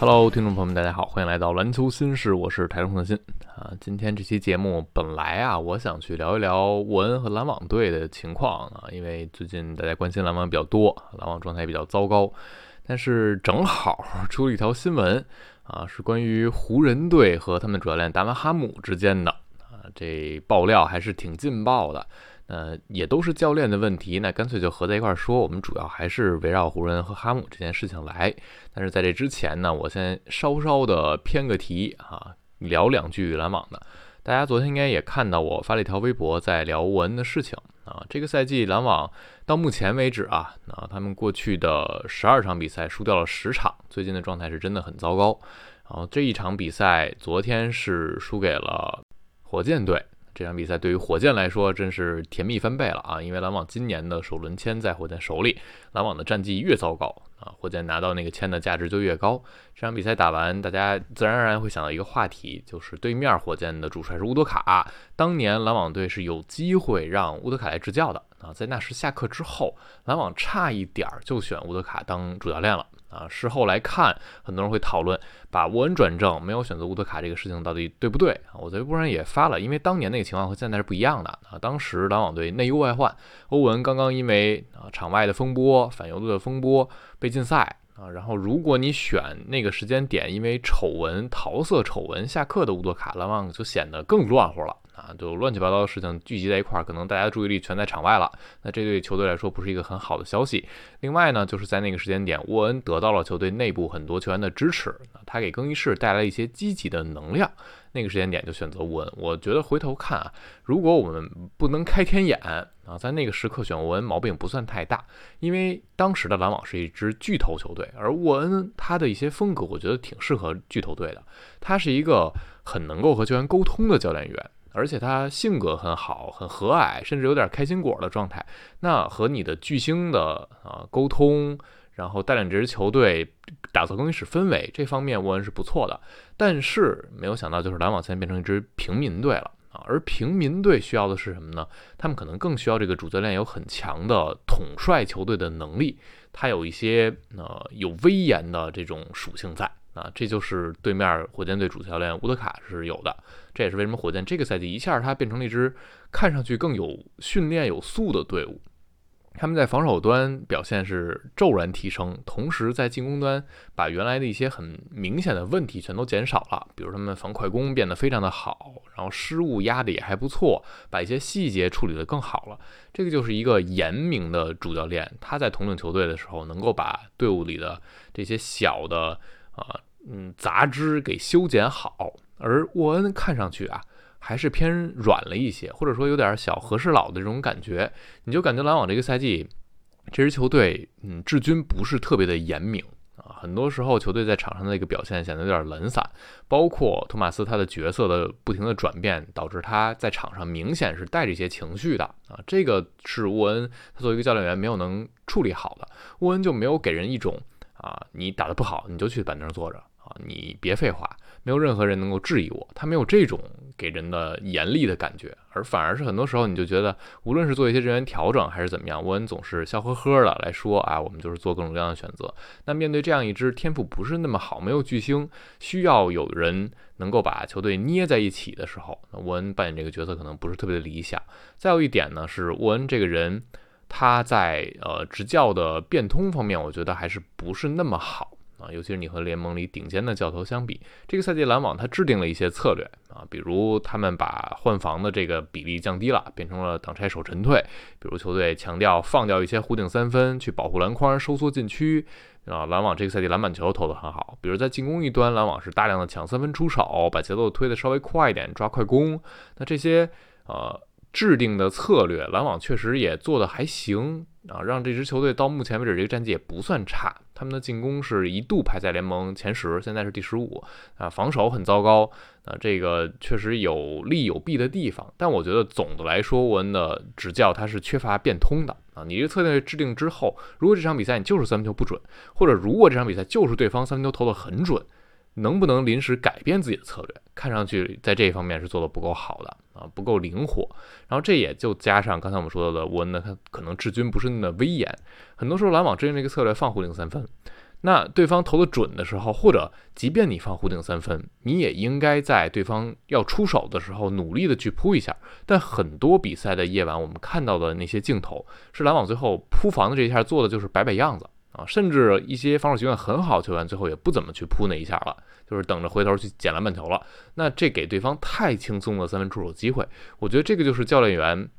Hello，听众朋友们，大家好，欢迎来到篮球新事，我是台中特新啊。今天这期节目本来啊，我想去聊一聊沃恩和篮网队的情况啊，因为最近大家关心篮网比较多，篮网状态也比较糟糕。但是正好出了一条新闻啊，是关于湖人队和他们主教练达文哈姆之间的啊，这爆料还是挺劲爆的。呃，也都是教练的问题，那干脆就合在一块儿说。我们主要还是围绕湖人和哈姆这件事情来。但是在这之前呢，我先稍稍的偏个题啊，聊两句篮网的。大家昨天应该也看到我发了一条微博，在聊沃恩的事情啊。这个赛季篮网到目前为止啊，啊，他们过去的十二场比赛输掉了十场，最近的状态是真的很糟糕。然后这一场比赛，昨天是输给了火箭队。这场比赛对于火箭来说真是甜蜜翻倍了啊！因为篮网今年的首轮签在火箭手里，篮网的战绩越糟糕啊，火箭拿到那个签的价值就越高。这场比赛打完，大家自然而然会想到一个话题，就是对面火箭的主帅是乌德卡。当年篮网队是有机会让乌德卡来执教的啊，在纳什下课之后，篮网差一点儿就选乌德卡当主教练了。啊，事后来看，很多人会讨论把沃恩转正，没有选择乌德卡这个事情到底对不对啊？我在微博上也发了，因为当年那个情况和现在是不一样的啊。当时篮网队内忧外患，欧文刚刚因为啊场外的风波、反犹的风波被禁赛啊，然后如果你选那个时间点，因为丑闻、桃色丑闻下课的乌德卡，篮网就显得更乱乎了。啊，就乱七八糟的事情聚集在一块儿，可能大家的注意力全在场外了。那这对球队来说不是一个很好的消息。另外呢，就是在那个时间点，沃恩得到了球队内部很多球员的支持，他给更衣室带来一些积极的能量。那个时间点就选择沃恩，我觉得回头看啊，如果我们不能开天眼啊，在那个时刻选沃恩毛病不算太大，因为当时的篮网是一支巨头球队，而沃恩他的一些风格，我觉得挺适合巨头队的。他是一个很能够和球员沟通的教练员。而且他性格很好，很和蔼，甚至有点开心果的状态。那和你的巨星的啊沟通，然后带领这支球队打造更衣室氛围这方面，沃恩是不错的。但是没有想到，就是篮网现在变成一支平民队了啊！而平民队需要的是什么呢？他们可能更需要这个主教练有很强的统帅球队的能力，他有一些呃有威严的这种属性在。啊，这就是对面火箭队主教练乌德卡是有的，这也是为什么火箭这个赛季一下他变成了一支看上去更有训练有素的队伍。他们在防守端表现是骤然提升，同时在进攻端把原来的一些很明显的问题全都减少了，比如他们防快攻变得非常的好，然后失误压的也还不错，把一些细节处理得更好了。这个就是一个严明的主教练，他在统领球队的时候能够把队伍里的这些小的啊。嗯，杂枝给修剪好，而沃恩看上去啊，还是偏软了一些，或者说有点小和事佬的这种感觉。你就感觉篮网这个赛季这支球队，嗯，治军不是特别的严明啊。很多时候球队在场上的一个表现显得有点懒散，包括托马斯他的角色的不停的转变，导致他在场上明显是带着一些情绪的啊。这个是沃恩他作为一个教练员没有能处理好的，沃恩就没有给人一种啊，你打得不好你就去板凳坐着。啊，你别废话，没有任何人能够质疑我。他没有这种给人的严厉的感觉，而反而是很多时候你就觉得，无论是做一些人员调整还是怎么样，沃恩总是笑呵呵的来说啊，我们就是做各种各样的选择。那面对这样一支天赋不是那么好、没有巨星，需要有人能够把球队捏在一起的时候，那沃恩扮演这个角色可能不是特别的理想。再有一点呢，是沃恩这个人他在呃执教的变通方面，我觉得还是不是那么好。啊，尤其是你和联盟里顶尖的教头相比，这个赛季篮网他制定了一些策略啊，比如他们把换防的这个比例降低了，变成了挡拆守沉退；比如球队强调放掉一些弧顶三分去保护篮筐，收缩禁区啊。篮网这个赛季篮板球投得很好，比如在进攻一端，篮网是大量的抢三分出手，把节奏推得稍微快一点，抓快攻。那这些呃制定的策略，篮网确实也做得还行啊，让这支球队到目前为止这个战绩也不算差。他们的进攻是一度排在联盟前十，现在是第十五啊，防守很糟糕啊，这个确实有利有弊的地方。但我觉得总的来说，沃恩的执教他是缺乏变通的啊。你这个策略制定之后，如果这场比赛你就是三分球不准，或者如果这场比赛就是对方三分球投的很准。能不能临时改变自己的策略？看上去在这一方面是做的不够好的啊，不够灵活。然后这也就加上刚才我们说到的，沃恩呢，他可能治军不是那么威严。很多时候篮网制定这个策略放弧顶三分，那对方投的准的时候，或者即便你放弧顶三分，你也应该在对方要出手的时候努力的去扑一下。但很多比赛的夜晚，我们看到的那些镜头，是篮网最后扑防的这一下做的就是摆摆样子啊，甚至一些防守习惯很好球员最后也不怎么去扑那一下了，就是等着回头去捡篮板球了。那这给对方太轻松的三分出手机会，我觉得这个就是教练员。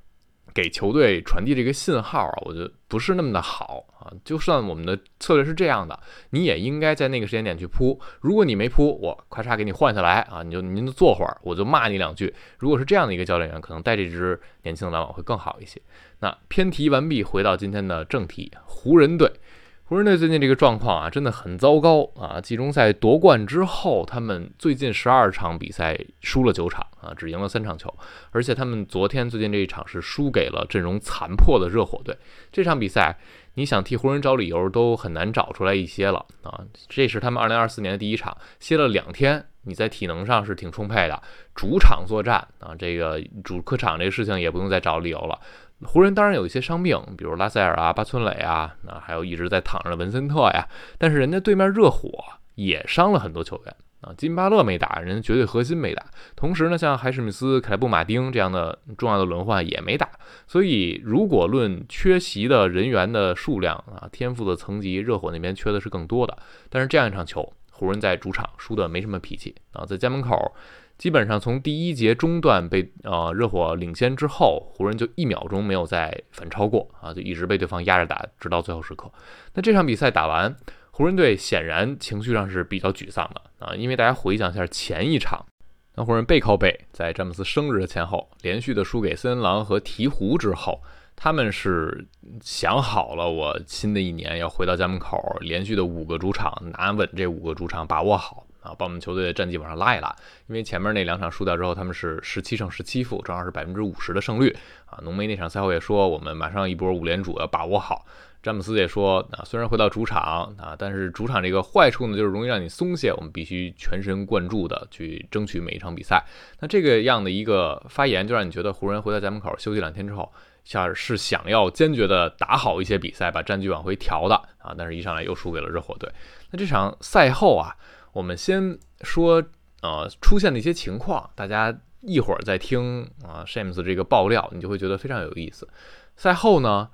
给球队传递这个信号啊，我觉得不是那么的好啊。就算我们的策略是这样的，你也应该在那个时间点去扑。如果你没扑，我咔嚓给你换下来啊，你就您就坐会儿，我就骂你两句。如果是这样的一个教练员，可能带这支年轻的篮网会更好一些。那偏题完毕，回到今天的正题，湖人队。湖人队最近这个状况啊，真的很糟糕啊！季中赛夺冠之后，他们最近十二场比赛输了九场啊，只赢了三场球。而且他们昨天最近这一场是输给了阵容残破的热火队。这场比赛，你想替湖人找理由都很难找出来一些了啊！这是他们二零二四年的第一场，歇了两天，你在体能上是挺充沛的。主场作战啊，这个主客场这个事情也不用再找理由了。湖人当然有一些伤病，比如拉塞尔啊、巴村磊啊，那还有一直在躺着的文森特呀。但是人家对面热火也伤了很多球员啊，金巴勒没打，人家绝对核心没打。同时呢，像海史密斯、凯布马丁这样的重要的轮换也没打。所以如果论缺席的人员的数量啊，天赋的层级，热火那边缺的是更多的。但是这样一场球，湖人在主场输的没什么脾气啊，在家门口。基本上从第一节中段被呃热火领先之后，湖人就一秒钟没有再反超过啊，就一直被对方压着打，直到最后时刻。那这场比赛打完，湖人队显然情绪上是比较沮丧的啊，因为大家回想一下前一场，那湖人背靠背在詹姆斯生日的前后连续的输给森林狼和鹈鹕之后，他们是想好了，我新的一年要回到家门口，连续的五个主场拿稳这五个主场，把握好。啊，把我们球队的战绩往上拉一拉，因为前面那两场输掉之后，他们是十七胜十七负，正好是百分之五十的胜率啊。浓眉那场赛后也说，我们马上一波五连主要把握好。詹姆斯也说，啊，虽然回到主场啊，但是主场这个坏处呢，就是容易让你松懈，我们必须全神贯注的去争取每一场比赛。那这个样的一个发言，就让你觉得湖人回到家门口休息两天之后，像是想要坚决的打好一些比赛，把战绩往回调的啊。但是一上来又输给了热火队。那这场赛后啊。我们先说，呃，出现的一些情况，大家一会儿再听啊，Shams 这个爆料，你就会觉得非常有意思。赛后呢，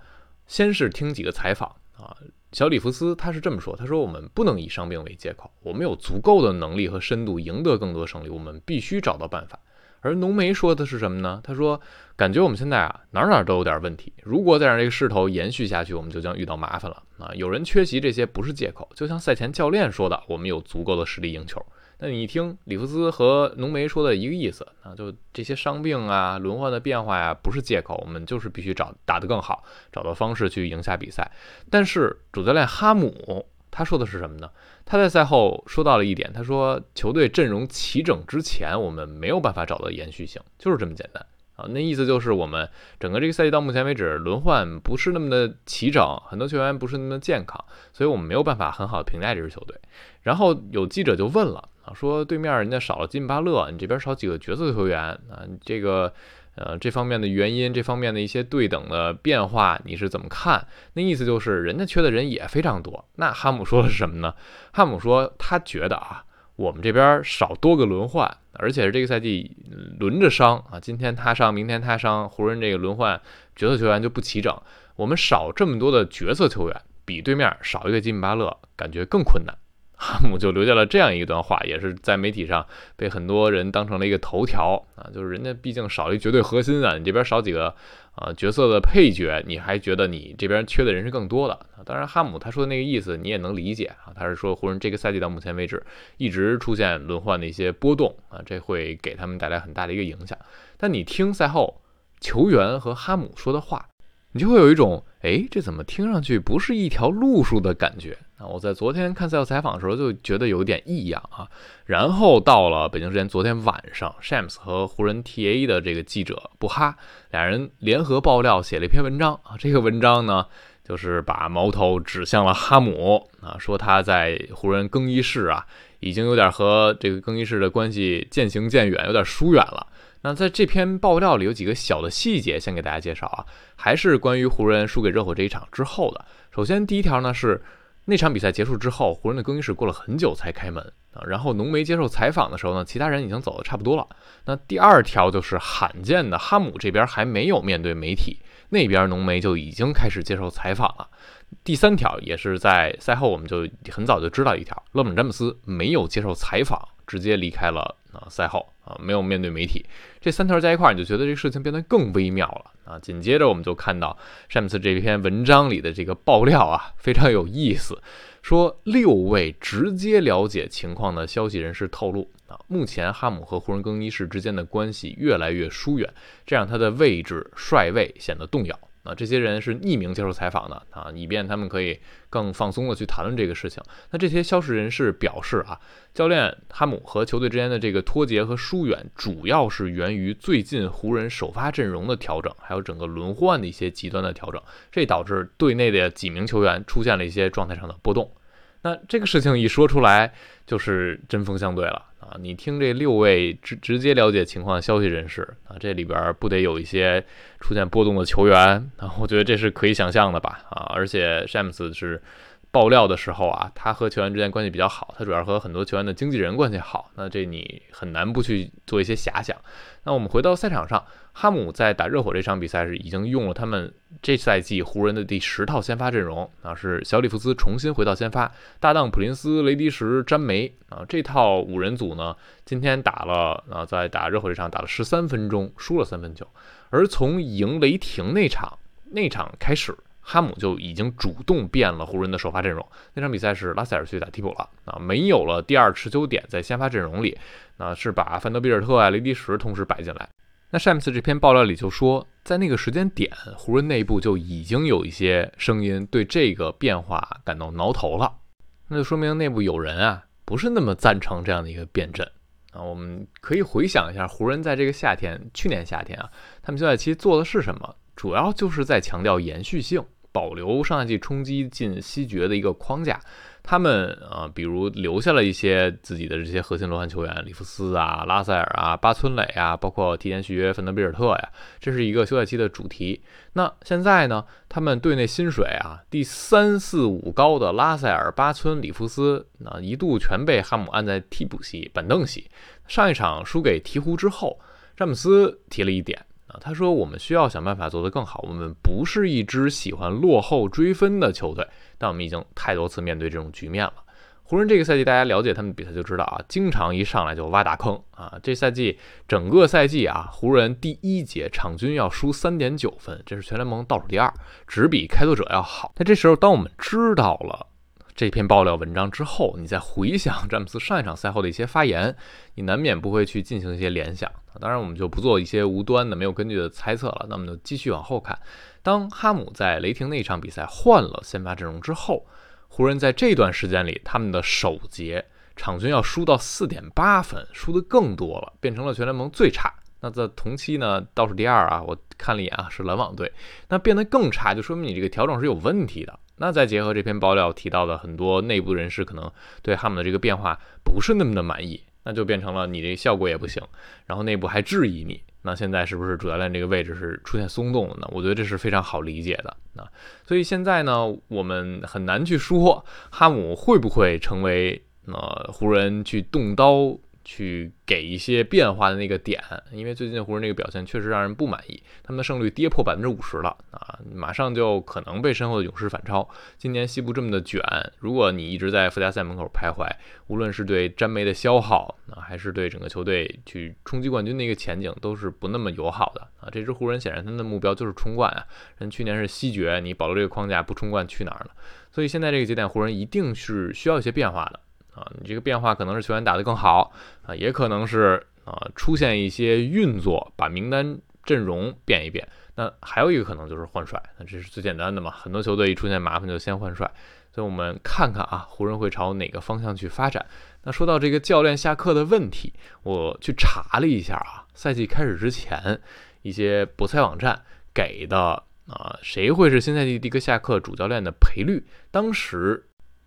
先是听几个采访啊，小里弗斯他是这么说，他说我们不能以伤病为借口，我们有足够的能力和深度赢得更多胜利，我们必须找到办法。而浓眉说的是什么呢？他说，感觉我们现在啊哪哪都有点问题，如果再让这个势头延续下去，我们就将遇到麻烦了啊！有人缺席这些不是借口，就像赛前教练说的，我们有足够的实力赢球。那你听里弗斯和浓眉说的一个意思啊，就这些伤病啊、轮换的变化呀，不是借口，我们就是必须找打得更好，找到方式去赢下比赛。但是主教练哈姆。他说的是什么呢？他在赛后说到了一点，他说球队阵容齐整之前，我们没有办法找到延续性，就是这么简单啊。那意思就是我们整个这个赛季到目前为止轮换不是那么的齐整，很多球员不是那么健康，所以我们没有办法很好的评价这支球队。然后有记者就问了啊，说对面人家少了金巴勒，你这边少几个角色球员啊？这个。呃，这方面的原因，这方面的一些对等的变化，你是怎么看？那意思就是，人家缺的人也非常多。那哈姆说的是什么呢？哈姆说，他觉得啊，我们这边少多个轮换，而且是这个赛季轮着伤啊，今天他伤，明天他伤，湖人这个轮换角色球员就不齐整。我们少这么多的角色球员，比对面少一个吉米巴勒，感觉更困难。哈姆就留下了这样一段话，也是在媒体上被很多人当成了一个头条啊，就是人家毕竟少一绝对核心啊，你这边少几个啊角色的配角，你还觉得你这边缺的人是更多的啊。当然，哈姆他说的那个意思你也能理解啊，他是说湖人这个赛季到目前为止一直出现轮换的一些波动啊，这会给他们带来很大的一个影响。但你听赛后球员和哈姆说的话。你就会有一种，哎，这怎么听上去不是一条路数的感觉？啊，我在昨天看赛后采访的时候就觉得有一点异样啊。然后到了北京时间昨天晚上，Shams 和湖人 TA 的这个记者布哈俩人联合爆料，写了一篇文章啊。这个文章呢，就是把矛头指向了哈姆啊，说他在湖人更衣室啊，已经有点和这个更衣室的关系渐行渐远，有点疏远了。那在这篇爆料里有几个小的细节，先给大家介绍啊，还是关于湖人输给热火这一场之后的。首先，第一条呢是那场比赛结束之后，湖人的更衣室过了很久才开门啊。然后浓眉接受采访的时候呢，其他人已经走的差不多了。那第二条就是罕见的，哈姆这边还没有面对媒体，那边浓眉就已经开始接受采访了。第三条也是在赛后我们就很早就知道一条，勒布朗詹姆斯没有接受采访，直接离开了啊赛后啊没有面对媒体。这三条加一块，你就觉得这事情变得更微妙了啊。紧接着我们就看到詹姆斯这篇文章里的这个爆料啊，非常有意思，说六位直接了解情况的消息人士透露啊，目前哈姆和湖人更衣室之间的关系越来越疏远，这让他的位置帅位显得动摇。啊，这些人是匿名接受采访的啊，以便他们可以更放松的去谈论这个事情。那这些消息人士表示啊，教练哈姆和球队之间的这个脱节和疏远，主要是源于最近湖人首发阵容的调整，还有整个轮换的一些极端的调整，这导致队内的几名球员出现了一些状态上的波动。那这个事情一说出来，就是针锋相对了啊！你听这六位直直接了解情况的消息人士啊，这里边不得有一些出现波动的球员啊？我觉得这是可以想象的吧啊！而且詹姆斯是。爆料的时候啊，他和球员之间关系比较好，他主要和很多球员的经纪人关系好，那这你很难不去做一些遐想。那我们回到赛场上，哈姆在打热火这场比赛是已经用了他们这赛季湖人的第十套先发阵容啊，是小里弗斯重新回到先发，搭档普林斯、雷迪什、詹梅啊，这套五人组呢，今天打了啊，在打热火这场打了十三分钟，输了三分球，而从赢雷霆那场那场开始。哈姆就已经主动变了湖人的首发阵容。那场比赛是拉塞尔去打替补了啊，没有了第二持球点在先发阵容里，那是把范德比尔特啊、雷迪什同时摆进来。那詹姆斯这篇爆料里就说，在那个时间点，湖人内部就已经有一些声音对这个变化感到挠头了。那就说明内部有人啊，不是那么赞成这样的一个变阵啊。我们可以回想一下，湖人在这个夏天，去年夏天啊，他们休赛期做的是什么？主要就是在强调延续性。保留上赛季冲击进西决的一个框架，他们啊，比如留下了一些自己的这些核心轮换球员，里弗斯啊、拉塞尔啊、巴村磊啊，包括提前续约芬德比尔特呀，这是一个休赛期的主题。那现在呢，他们队内薪水啊，第三四五高的拉塞尔、巴村、里弗斯，那一度全被哈姆按在替补席、板凳席。上一场输给鹈鹕之后，詹姆斯提了一点。他说：“我们需要想办法做得更好。我们不是一支喜欢落后追分的球队，但我们已经太多次面对这种局面了。湖人这个赛季，大家了解他们比赛就知道啊，经常一上来就挖大坑啊。这赛季整个赛季啊，湖人第一节场均要输三点九分，这是全联盟倒数第二，只比开拓者要好。那这时候，当我们知道了。”这篇爆料文章之后，你再回想詹姆斯上一场赛后的一些发言，你难免不会去进行一些联想。当然，我们就不做一些无端的、没有根据的猜测了。那么就继续往后看，当哈姆在雷霆那一场比赛换了先发阵容之后，湖人在这段时间里，他们的首节场均要输到四点八分，输的更多了，变成了全联盟最差。那在同期呢，倒数第二啊，我看了一眼啊，是篮网队。那变得更差，就说明你这个调整是有问题的。那再结合这篇爆料提到的很多内部人士，可能对哈姆的这个变化不是那么的满意，那就变成了你这效果也不行，然后内部还质疑你，那现在是不是主教练这个位置是出现松动了呢？我觉得这是非常好理解的啊。所以现在呢，我们很难去说哈姆会不会成为呃湖人去动刀。去给一些变化的那个点，因为最近湖人那个表现确实让人不满意，他们的胜率跌破百分之五十了啊，马上就可能被身后的勇士反超。今年西部这么的卷，如果你一直在附加赛门口徘徊，无论是对詹梅的消耗啊，还是对整个球队去冲击冠军的一个前景，都是不那么友好的啊。这支湖人显然他们的目标就是冲冠啊，人去年是西决，你保留这个框架不冲冠去哪儿了？所以现在这个节点，湖人一定是需要一些变化的。啊，你这个变化可能是球员打得更好啊，也可能是啊出现一些运作，把名单阵容变一变。那还有一个可能就是换帅，那这是最简单的嘛。很多球队一出现麻烦就先换帅，所以我们看看啊，湖人会朝哪个方向去发展。那说到这个教练下课的问题，我去查了一下啊，赛季开始之前一些博彩网站给的啊，谁会是新赛季第一个下课主教练的赔率，当时。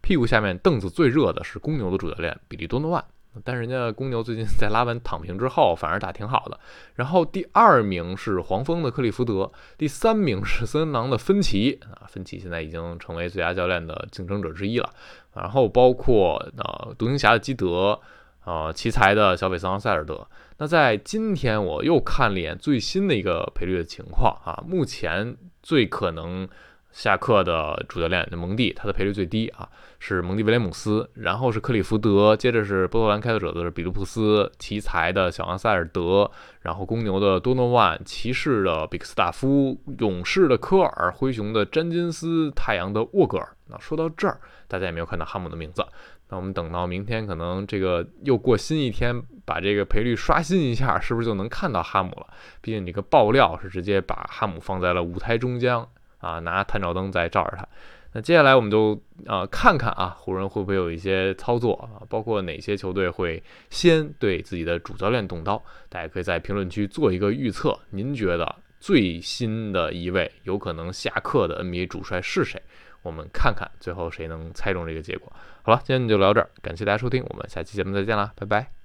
屁股下面凳子最热的是公牛的主教练比利多诺万，但人家公牛最近在拉文躺平之后，反而打挺好的。然后第二名是黄蜂的克利福德，第三名是森林狼的芬奇啊，芬奇现在已经成为最佳教练的竞争者之一了。然后包括呃独行侠的基德，呃奇才的小北桑塞尔德。那在今天我又看了一眼最新的一个赔率的情况啊，目前最可能。下课的主教练蒙蒂，他的赔率最低啊，是蒙蒂威廉姆斯，然后是克里福德，接着是波特兰开拓者的比卢普斯，奇才的小昂塞尔德，然后公牛的多诺万，骑士的比克斯塔夫，勇士的科尔，灰熊的詹金斯，太阳的沃格尔。那说到这儿，大家也没有看到哈姆的名字，那我们等到明天，可能这个又过新一天，把这个赔率刷新一下，是不是就能看到哈姆了？毕竟这个爆料是直接把哈姆放在了舞台中央。啊，拿探照灯在照着它。那接下来我们就啊看看啊，湖人会不会有一些操作啊，包括哪些球队会先对自己的主教练动刀？大家可以在评论区做一个预测。您觉得最新的一位有可能下课的 NBA 主帅是谁？我们看看最后谁能猜中这个结果。好了，今天就聊这儿，感谢大家收听，我们下期节目再见啦，拜拜。